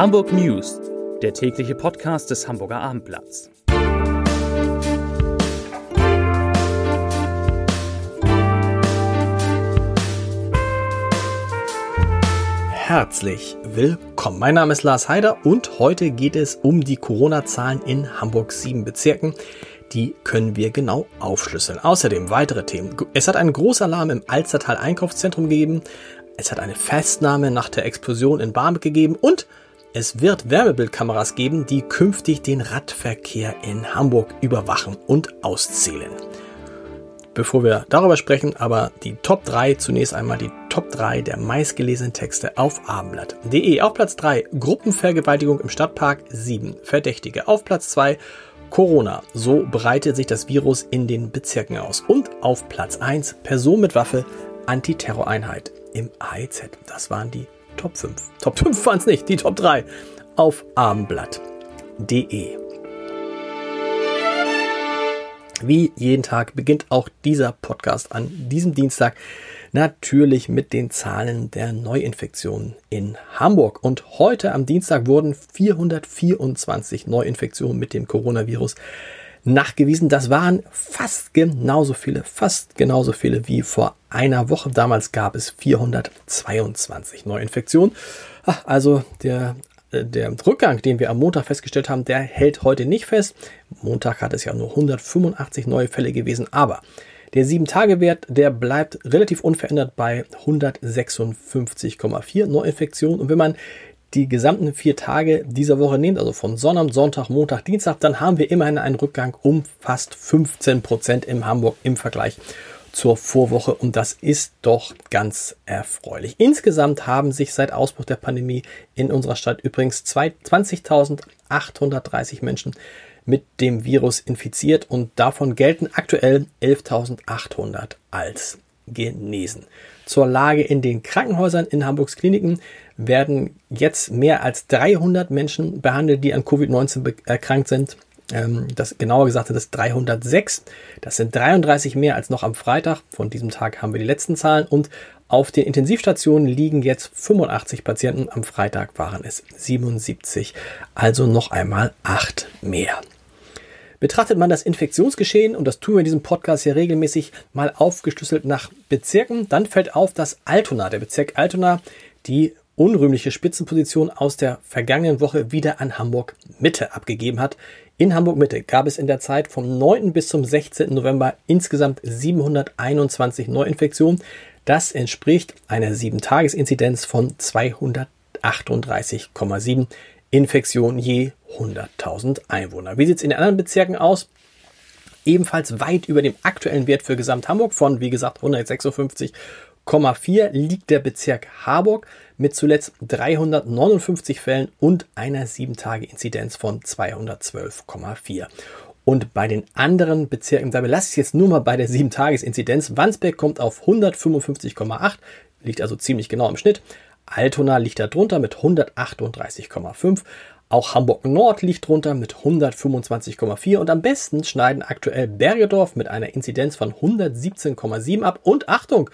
Hamburg News, der tägliche Podcast des Hamburger Abendblatts. Herzlich willkommen. Mein Name ist Lars Heider und heute geht es um die Corona-Zahlen in Hamburgs sieben Bezirken. Die können wir genau aufschlüsseln. Außerdem weitere Themen. Es hat einen Großalarm im Alstertal Einkaufszentrum gegeben. Es hat eine Festnahme nach der Explosion in Barmbek gegeben und es wird Wärmebildkameras geben, die künftig den Radverkehr in Hamburg überwachen und auszählen. Bevor wir darüber sprechen, aber die Top 3, zunächst einmal die Top 3 der meistgelesenen Texte auf abendblatt.de. Auf Platz 3 Gruppenvergewaltigung im Stadtpark, 7 Verdächtige. Auf Platz 2 Corona, so breitet sich das Virus in den Bezirken aus. Und auf Platz 1 Person mit Waffe, Antiterroreinheit im AEZ. Das waren die Top 5. Top 5 waren es nicht, die Top 3 auf abendblatt.de. Wie jeden Tag beginnt auch dieser Podcast an diesem Dienstag natürlich mit den Zahlen der Neuinfektionen in Hamburg. Und heute am Dienstag wurden 424 Neuinfektionen mit dem Coronavirus nachgewiesen. Das waren fast genauso viele, fast genauso viele wie vor einer Woche. Damals gab es 422 Neuinfektionen. Also der äh, der Rückgang, den wir am Montag festgestellt haben, der hält heute nicht fest. Montag hat es ja nur 185 neue Fälle gewesen, aber der 7-Tage-Wert, der bleibt relativ unverändert bei 156,4 Neuinfektionen. Und wenn man die gesamten vier Tage dieser Woche nimmt, also von Sonnabend, Sonntag, Montag, Dienstag, dann haben wir immerhin einen Rückgang um fast 15 Prozent in Hamburg im Vergleich zur Vorwoche und das ist doch ganz erfreulich. Insgesamt haben sich seit Ausbruch der Pandemie in unserer Stadt übrigens 20.830 Menschen mit dem Virus infiziert und davon gelten aktuell 11.800 als genesen. Zur Lage in den Krankenhäusern in Hamburgs Kliniken werden jetzt mehr als 300 Menschen behandelt, die an Covid-19 erkrankt sind. Ähm, das genauer gesagt sind es 306. Das sind 33 mehr als noch am Freitag. Von diesem Tag haben wir die letzten Zahlen und auf den Intensivstationen liegen jetzt 85 Patienten. Am Freitag waren es 77. Also noch einmal acht mehr. Betrachtet man das Infektionsgeschehen, und das tun wir in diesem Podcast ja regelmäßig mal aufgeschlüsselt nach Bezirken, dann fällt auf, dass Altona, der Bezirk Altona, die unrühmliche Spitzenposition aus der vergangenen Woche wieder an Hamburg Mitte abgegeben hat. In Hamburg Mitte gab es in der Zeit vom 9. bis zum 16. November insgesamt 721 Neuinfektionen. Das entspricht einer 7-Tages-Inzidenz von 238,7 Infektionen je 100.000 Einwohner. Wie sieht es in den anderen Bezirken aus? Ebenfalls weit über dem aktuellen Wert für Gesamt Hamburg von, wie gesagt, 156,4 liegt der Bezirk Harburg mit zuletzt 359 Fällen und einer 7-Tage-Inzidenz von 212,4. Und bei den anderen Bezirken, da belasse ich jetzt nur mal bei der 7-Tages-Inzidenz. Wandsbek kommt auf 155,8, liegt also ziemlich genau im Schnitt. Altona liegt da drunter mit 138,5. Auch Hamburg Nord liegt drunter mit 125,4 und am besten schneiden aktuell Bergedorf mit einer Inzidenz von 117,7 ab. Und Achtung,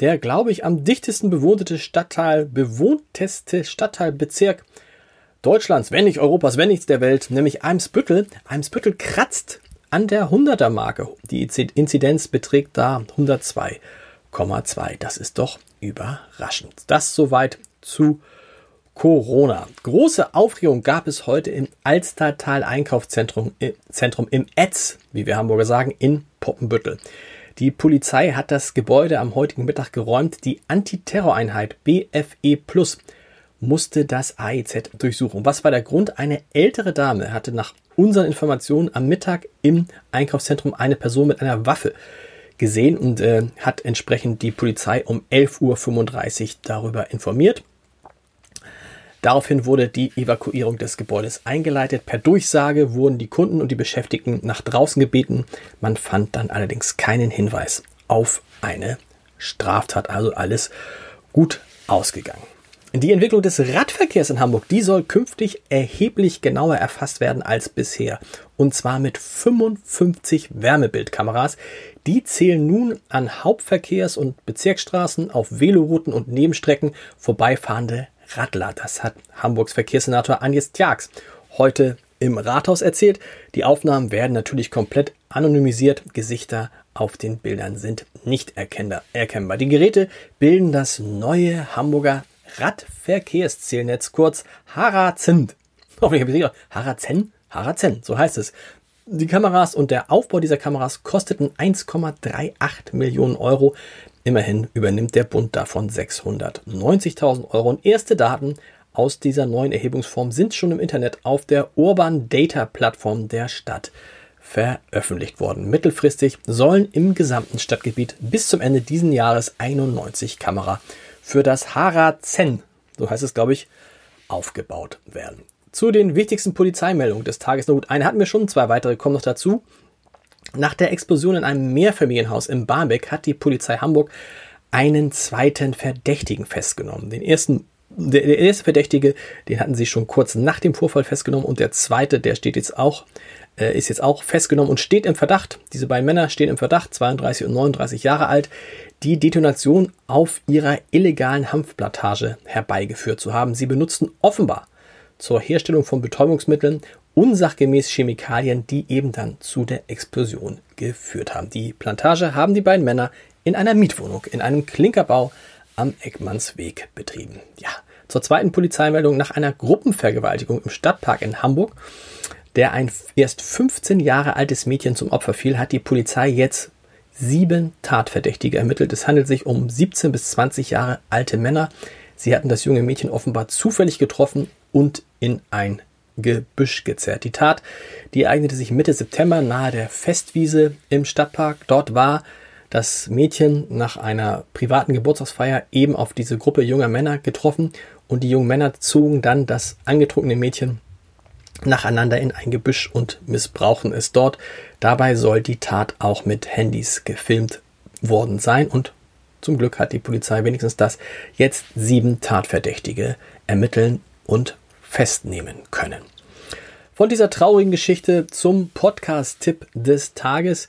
der, glaube ich, am dichtesten bewohnte Stadtteil, bewohnteste Stadtteilbezirk Deutschlands, wenn nicht Europas, wenn nichts der Welt, nämlich Eimsbüttel. Eimsbüttel kratzt an der 100er Marke. Die Inzidenz beträgt da 102,2. Das ist doch überraschend. Das soweit zu Corona. Große Aufregung gab es heute im Alstertal Einkaufszentrum äh, im Etz, wie wir Hamburger sagen, in Poppenbüttel. Die Polizei hat das Gebäude am heutigen Mittag geräumt. Die Antiterroreinheit BFE Plus musste das AEZ durchsuchen. Was war der Grund? Eine ältere Dame hatte nach unseren Informationen am Mittag im Einkaufszentrum eine Person mit einer Waffe gesehen und äh, hat entsprechend die Polizei um 11.35 Uhr darüber informiert. Daraufhin wurde die Evakuierung des Gebäudes eingeleitet. Per Durchsage wurden die Kunden und die Beschäftigten nach draußen gebeten. Man fand dann allerdings keinen Hinweis auf eine Straftat. Also alles gut ausgegangen. Die Entwicklung des Radverkehrs in Hamburg, die soll künftig erheblich genauer erfasst werden als bisher. Und zwar mit 55 Wärmebildkameras. Die zählen nun an Hauptverkehrs- und Bezirksstraßen, auf Velorouten und Nebenstrecken vorbeifahrende Radler. Das hat Hamburgs Verkehrssenator Agnes Tjax heute im Rathaus erzählt. Die Aufnahmen werden natürlich komplett anonymisiert. Gesichter auf den Bildern sind nicht erkennbar. Die Geräte bilden das neue Hamburger Radverkehrszählnetz, kurz Harazen. Hoffentlich habe ich richtig Harazen? Harazen, so heißt es. Die Kameras und der Aufbau dieser Kameras kosteten 1,38 Millionen Euro. Immerhin übernimmt der Bund davon 690.000 Euro. Und erste Daten aus dieser neuen Erhebungsform sind schon im Internet auf der Urban Data Plattform der Stadt veröffentlicht worden. Mittelfristig sollen im gesamten Stadtgebiet bis zum Ende diesen Jahres 91 Kamera für das Harazen, so heißt es glaube ich, aufgebaut werden. Zu den wichtigsten Polizeimeldungen des Tages. Na gut, eine hatten wir schon, zwei weitere kommen noch dazu. Nach der Explosion in einem Mehrfamilienhaus in Barmbek hat die Polizei Hamburg einen zweiten Verdächtigen festgenommen. Den ersten der, der, erste Verdächtige, den hatten sie schon kurz nach dem Vorfall festgenommen und der zweite, der steht jetzt auch, äh, ist jetzt auch festgenommen und steht im Verdacht. Diese beiden Männer stehen im Verdacht, 32 und 39 Jahre alt, die Detonation auf ihrer illegalen Hanfplantage herbeigeführt zu haben. Sie benutzten offenbar zur Herstellung von Betäubungsmitteln unsachgemäß Chemikalien, die eben dann zu der Explosion geführt haben. Die Plantage haben die beiden Männer in einer Mietwohnung, in einem Klinkerbau am Eckmannsweg betrieben. Ja, zur zweiten Polizeimeldung nach einer Gruppenvergewaltigung im Stadtpark in Hamburg, der ein erst 15 Jahre altes Mädchen zum Opfer fiel, hat die Polizei jetzt sieben Tatverdächtige ermittelt. Es handelt sich um 17 bis 20 Jahre alte Männer. Sie hatten das junge Mädchen offenbar zufällig getroffen und in ein Gebüsch gezerrt. Die Tat, die ereignete sich Mitte September nahe der Festwiese im Stadtpark. Dort war das Mädchen nach einer privaten Geburtstagsfeier eben auf diese Gruppe junger Männer getroffen und die jungen Männer zogen dann das angetrunkene Mädchen nacheinander in ein Gebüsch und missbrauchen es dort. Dabei soll die Tat auch mit Handys gefilmt worden sein und zum Glück hat die Polizei wenigstens das jetzt sieben Tatverdächtige ermitteln und festnehmen können. Von dieser traurigen Geschichte zum Podcast-Tipp des Tages.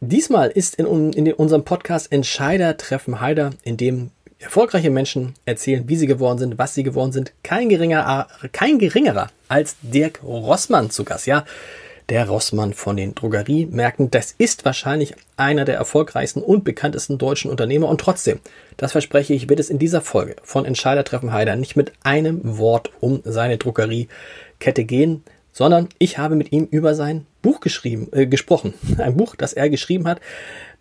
Diesmal ist in, in unserem Podcast Entscheider treffen Heider, in dem erfolgreiche Menschen erzählen, wie sie geworden sind, was sie geworden sind, kein geringerer, kein geringerer als Dirk Rossmann zu Gast. Ja, der Rossmann von den Drogeriemärkten. Das ist wahrscheinlich einer der erfolgreichsten und bekanntesten deutschen Unternehmer. Und trotzdem, das verspreche ich, wird es in dieser Folge von Entscheider treffen Heider nicht mit einem Wort um seine Drogeriekette gehen sondern ich habe mit ihm über sein Buch geschrieben, äh, gesprochen. Ein Buch, das er geschrieben hat,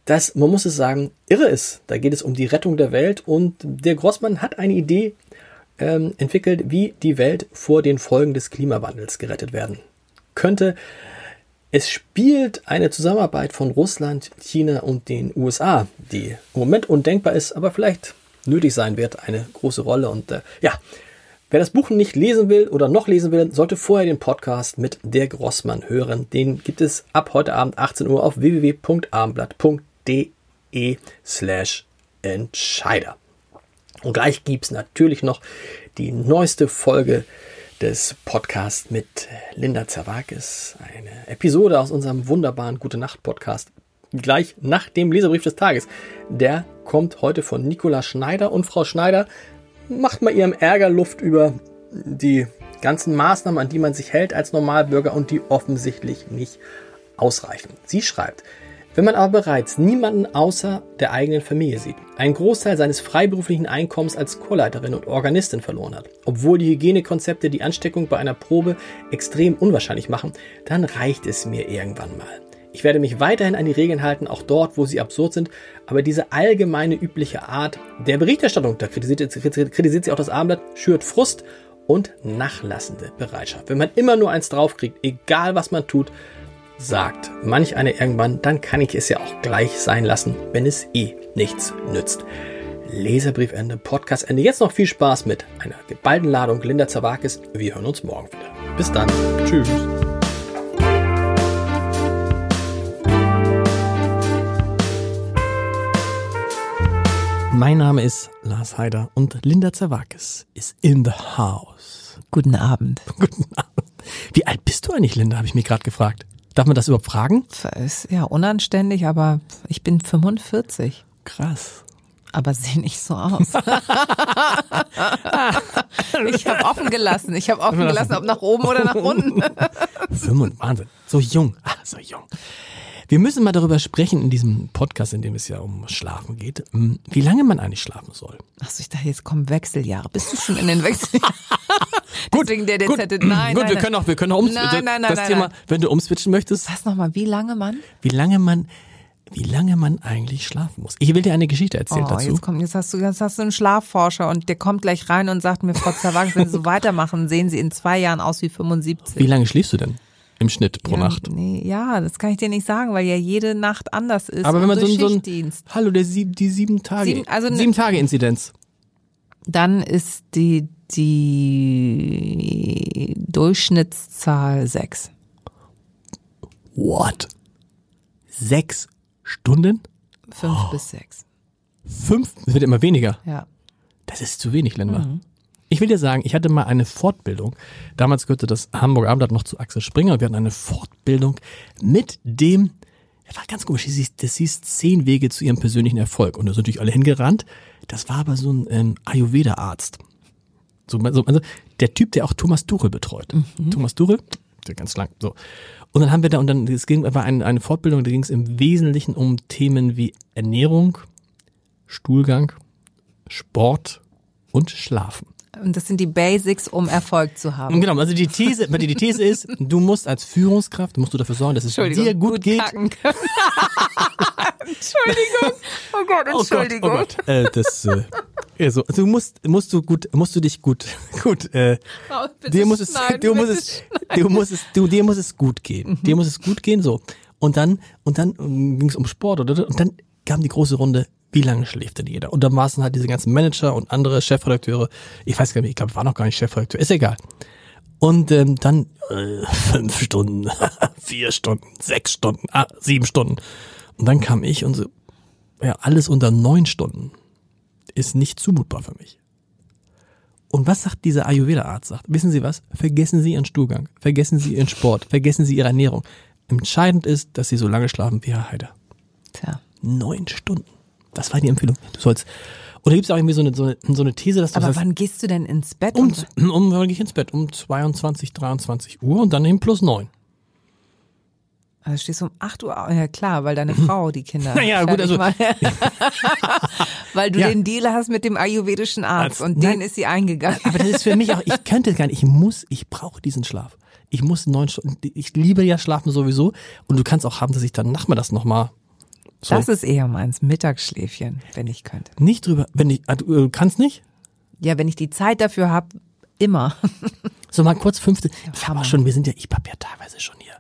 das, man muss es sagen, irre ist. Da geht es um die Rettung der Welt und der Grossmann hat eine Idee ähm, entwickelt, wie die Welt vor den Folgen des Klimawandels gerettet werden könnte. Es spielt eine Zusammenarbeit von Russland, China und den USA, die im Moment undenkbar ist, aber vielleicht nötig sein wird, eine große Rolle. Und äh, ja, Wer das Buch nicht lesen will oder noch lesen will, sollte vorher den Podcast mit der Grossmann hören. Den gibt es ab heute Abend 18 Uhr auf slash Entscheider. Und gleich gibt es natürlich noch die neueste Folge des Podcasts mit Linda Zerwakis. Eine Episode aus unserem wunderbaren Gute Nacht Podcast. Gleich nach dem Leserbrief des Tages. Der kommt heute von Nicola Schneider und Frau Schneider macht mal ihrem Ärger Luft über die ganzen Maßnahmen, an die man sich hält als Normalbürger und die offensichtlich nicht ausreichen. Sie schreibt, wenn man aber bereits niemanden außer der eigenen Familie sieht, einen Großteil seines freiberuflichen Einkommens als Chorleiterin und Organistin verloren hat, obwohl die Hygienekonzepte die Ansteckung bei einer Probe extrem unwahrscheinlich machen, dann reicht es mir irgendwann mal. Ich werde mich weiterhin an die Regeln halten, auch dort, wo sie absurd sind, aber diese allgemeine übliche Art der Berichterstattung, da kritisiert, kritisiert sie auch das Abendblatt, schürt Frust und nachlassende Bereitschaft. Wenn man immer nur eins draufkriegt, egal was man tut, sagt manch eine irgendwann, dann kann ich es ja auch gleich sein lassen, wenn es eh nichts nützt. Leserbriefende, Podcastende. Jetzt noch viel Spaß mit einer geballten Ladung Linda Zawakis. Wir hören uns morgen wieder. Bis dann. Tschüss. Mein Name ist Lars Heider und Linda Zerwakis ist in the house. Guten Abend. Guten Abend. Wie alt bist du eigentlich, Linda, habe ich mich gerade gefragt. Darf man das überhaupt fragen? Ist ja unanständig, aber ich bin 45. Krass. aber sehe nicht so aus. ich habe offen gelassen. Ich habe offen gelassen, ob nach oben oder nach unten. 25, Wahnsinn. So jung. Ah, so jung. Wir müssen mal darüber sprechen in diesem Podcast, in dem es ja um Schlafen geht, hm, wie lange man eigentlich schlafen soll. Achso, ich dachte, jetzt kommen Wechseljahre. Bist du schon in den Wechseljahren? gut, Deswegen der gut, DZ. Nein, gut, nein, wir nein. können auch, wir können auch umswitchen. Nein, nein, nein, das nein, Thema, wenn du umswitchen möchtest, Was nochmal, wie lange, Mann? wie lange man, wie lange man eigentlich schlafen muss. Ich will dir eine Geschichte erzählen Oh, dazu. jetzt kommt, jetzt hast du, jetzt hast du einen Schlafforscher und der kommt gleich rein und sagt mir, Frau Zerwagens, wenn Sie so weitermachen, sehen Sie in zwei Jahren aus wie 75. Wie lange schläfst du denn im Schnitt pro ja, Nacht? Nee, ja, das kann ich dir nicht sagen, weil ja jede Nacht anders ist. Aber wenn man so, so ein, hallo, der sieb, die sieben Tage, Sieben- also ne- sieben Tage Inzidenz. Dann ist die, die Durchschnittszahl sechs. What? Sechs Stunden? Fünf Oh. bis sechs. Fünf? Es wird immer weniger. Ja. Das ist zu wenig, Länder. Mhm. Ich will dir sagen, ich hatte mal eine Fortbildung. Damals gehörte das Hamburger Abendblatt noch zu Axel Springer. Wir hatten eine Fortbildung mit dem, das war ganz komisch, das hieß, das hieß zehn Wege zu ihrem persönlichen Erfolg. Und da sind natürlich alle hingerannt. Das war aber so ein ähm, Ayurveda-Arzt. So, so, also der Typ, der auch Thomas Tuchel betreut. Thomas Tuchel, der ganz lang, so. Und dann haben wir da, und dann, es ging, war eine, eine Fortbildung, da ging es im Wesentlichen um Themen wie Ernährung, Stuhlgang, Sport und Schlafen. Und das sind die Basics, um Erfolg zu haben. Genau, also die These, die die These ist, du musst als Führungskraft, musst du dafür sorgen, dass es dir gut, geht. Entschuldigung. Oh Gott, Entschuldigung. Oh Gott, oh Gott. Äh, das, äh, also, du musst, musst du gut, musst du dich gut, gut, äh, Oh, bitte dir muss es, schneiden, dir muss bitte es, du musst es, du, dir muss es gut gehen. Dir muss es gut gehen, so. Und dann, und dann ging es um Sport, oder? Und dann kam die große Runde, wie lange schläft denn jeder? Und dann waren halt diese ganzen Manager und andere Chefredakteure. Ich weiß gar nicht, ich glaube, war noch gar nicht Chefredakteur, ist egal. Und ähm, dann äh, fünf Stunden, vier Stunden, sechs Stunden, ah, sieben Stunden. Und dann kam ich und so, ja, alles unter neun Stunden ist nicht zumutbar für mich. Und was sagt dieser Ayurveda-Arzt? Sagt, wissen Sie was? Vergessen Sie Ihren Stuhlgang, vergessen Sie Ihren Sport, vergessen Sie Ihre Ernährung. Entscheidend ist, dass Sie so lange schlafen wie Herr Heider. Tja. Neun Stunden. Das war die Empfehlung. Du sollst. Oder gibt es auch irgendwie so eine, so eine, so eine These, dass du Aber sagst, wann gehst du denn ins Bett? um, Und- um, wann gehe ich ins Bett? Um 22, 23 Uhr und dann eben plus neun. Also stehst du um 8 Uhr? Ja klar, weil deine Frau die Kinder. Naja, gut, also- weil du Ja. den Deal hast mit dem ayurvedischen Arzt Als- und Nein. den ist sie eingegangen. Aber das ist für mich auch, ich könnte es gar nicht, ich muss, ich brauche diesen Schlaf. Ich muss neun Stunden, ich liebe ja Schlafen sowieso und du kannst auch haben, dass ich dann nachmittags nochmal so, Das ist eher meins, Mittagsschläfchen, wenn ich könnte. nicht drüber, wenn ich, ah, du äh, kannst nicht? Ja, wenn ich die Zeit dafür habe, immer. So mal kurz fünfte, ich habe auch schon, wir sind ja, ich hab ja teilweise schon hier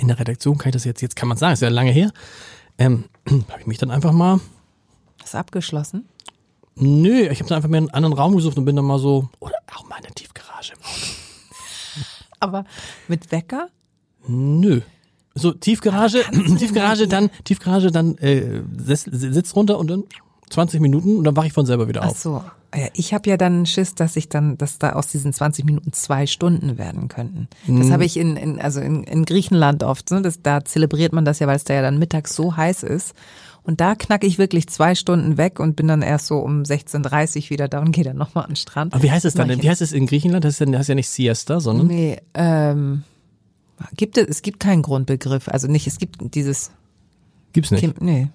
in der Redaktion, kann ich das jetzt, jetzt kann man sagen, ist ja lange her, ähm, habe ich mich dann einfach mal, Ist abgeschlossen. nö, ich habe dann einfach mir einen anderen Raum gesucht und bin dann mal so, oder auch mal in der Tiefgarage im Auto. Aber mit Wecker? Nö. So Tiefgarage, Tiefgarage, dann Tiefgarage, dann äh, Sitz, runter und dann 20 Minuten und dann wache ich von selber wieder Ach auf. so. Ja, ich habe ja dann Schiss, dass ich dann, dass da aus diesen 20 Minuten zwei Stunden werden könnten. Das Mhm. habe ich in, in also in, in Griechenland oft. Ne? Das, da zelebriert man das ja, weil es da ja dann mittags so heiß ist. Und da knacke ich wirklich zwei Stunden weg und bin dann erst so um 16.30 Uhr wieder da und gehe dann nochmal an den Strand. Aber wie heißt es dann? Wie heißt es in Griechenland? Das ist ja, das ist ja nicht Siesta, sondern Nee, ähm, gibt es, es gibt keinen Grundbegriff. Also nicht, es gibt dieses, gibt's nicht. Kim, nee,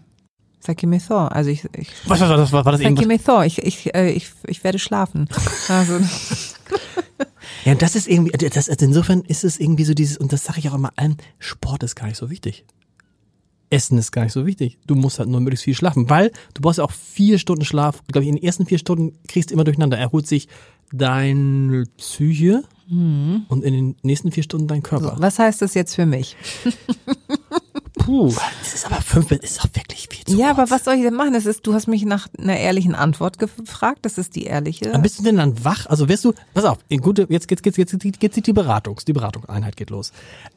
Sakimethor. Also ich, ich Was, was, was, was war das irgendwas? Sakimethor. Ich, ich, äh, ich, ich werde schlafen. Also, Ja, das ist irgendwie, das, also insofern ist es irgendwie so dieses, und das sage ich auch immer allen, Sport ist gar nicht so wichtig. Essen ist gar nicht so wichtig. Du musst halt nur möglichst viel schlafen, weil du brauchst ja auch vier Stunden Schlaf. Glaube ich, in den ersten vier Stunden kriegst du immer durcheinander. Erholt sich deine Psyche und in den nächsten vier Stunden dein Mhm. so, Körper. was heißt das jetzt für mich? Puh, das ist aber fünf, das ist auch wirklich viel zu Ja, aber kurz. was soll ich denn machen? Das ist, du hast mich nach einer ehrlichen Antwort gefragt. Das ist die ehrliche. Wann bist du denn dann wach? Also wirst du, pass auf, in gute, jetzt geht's, jetzt, jetzt, jetzt, jetzt die Beratungs, die Beratungseinheit geht los.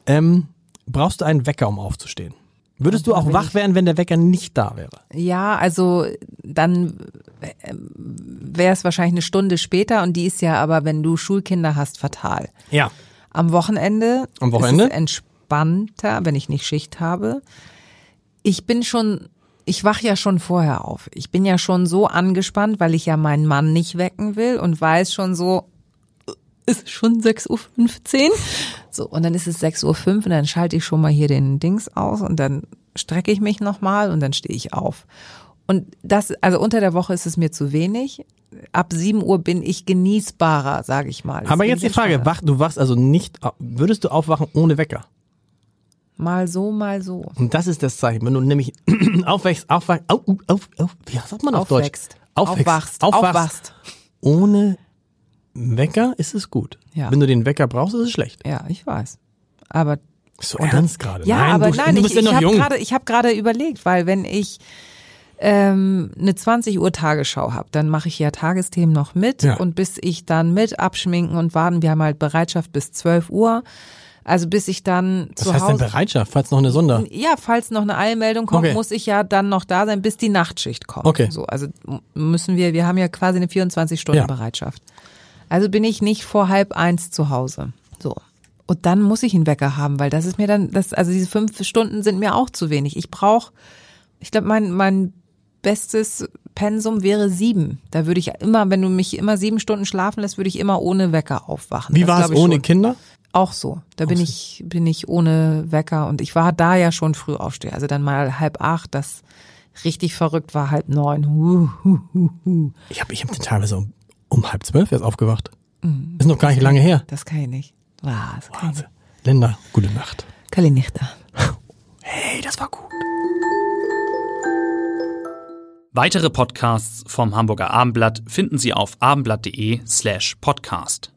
Ähm, brauchst du einen Wecker, um aufzustehen? Würdest du auch wach werden, wenn der Wecker nicht da wäre? Ja, also dann wäre es wahrscheinlich eine Stunde später und die ist ja aber, wenn du Schulkinder hast, fatal. Ja. Am Wochenende, Am Wochenende? ist es entspannter, wenn ich nicht Schicht habe. Ich bin schon ich wach ja schon vorher auf. Ich bin ja schon so angespannt, weil ich ja meinen Mann nicht wecken will und weiß schon so, ist schon 6.15 Uhr. So, und dann ist es 6.05 Uhr und dann schalte ich schon mal hier den Dings aus und dann strecke ich mich nochmal und dann stehe ich auf. Und das, also unter der Woche ist es mir zu wenig. Ab 7 Uhr bin ich genießbarer, sage ich mal. Das Aber jetzt die Frage, wach, du wachst also nicht, würdest du aufwachen ohne Wecker? Mal so, mal so. Und das ist das Zeichen. Wenn du nämlich aufwächst, aufwachst, auf, auf, auf, wie sagt man auf Aufwächst. Deutsch? Aufwächst, Aufwachst. aufwachst. Ohne Wecker ist es gut. Ja. Wenn du den Wecker brauchst, ist es schlecht. Ja, ich weiß. Aber So ernst gerade. Ja, nein, aber du, nein, du bist ich, ja ich noch habe jung. gerade, ich habe gerade überlegt, weil wenn ich ähm, eine 20 Uhr Tagesschau habe, dann mache ich ja Tagesthemen noch mit Ja. und bis ich dann mit abschminken und warten, wir haben halt Bereitschaft bis 12 Uhr. Also bis ich dann Was zu heißt denn Hause Bereitschaft, falls noch eine Sonder? ja, falls noch eine Eilmeldung kommt, Okay. muss ich ja dann noch da sein, bis die Nachtschicht kommt. Okay. So, also müssen wir, wir haben ja quasi eine 24 Stunden Ja. Bereitschaft. Also bin ich nicht vor halb eins zu Hause. So. Und dann muss ich einen Wecker haben, weil das ist mir dann, das, also diese fünf Stunden sind mir auch zu wenig. Ich brauche, ich glaube, mein, mein bestes Pensum wäre sieben. Da würde ich immer, wenn du mich immer sieben Stunden schlafen lässt, würde ich immer ohne Wecker aufwachen. Wie war es ohne schon. Kinder? Auch so. Da bin ich, bin ich ohne Wecker und ich war da ja schon früh aufsteher. Also dann mal halb acht, das richtig verrückt war halb neun. Huh, huh, huh, huh. Ich habe ich hab teilweise um, um halb zwölf erst aufgewacht. Mhm. Ist noch gar nicht lange her. Das kann ich nicht. Ah, das kann ich Wahnsinn. Linda, gute Nacht. da. Hey, das war gut. Weitere Podcasts vom Hamburger Abendblatt finden Sie auf abendblatt.de slash podcast.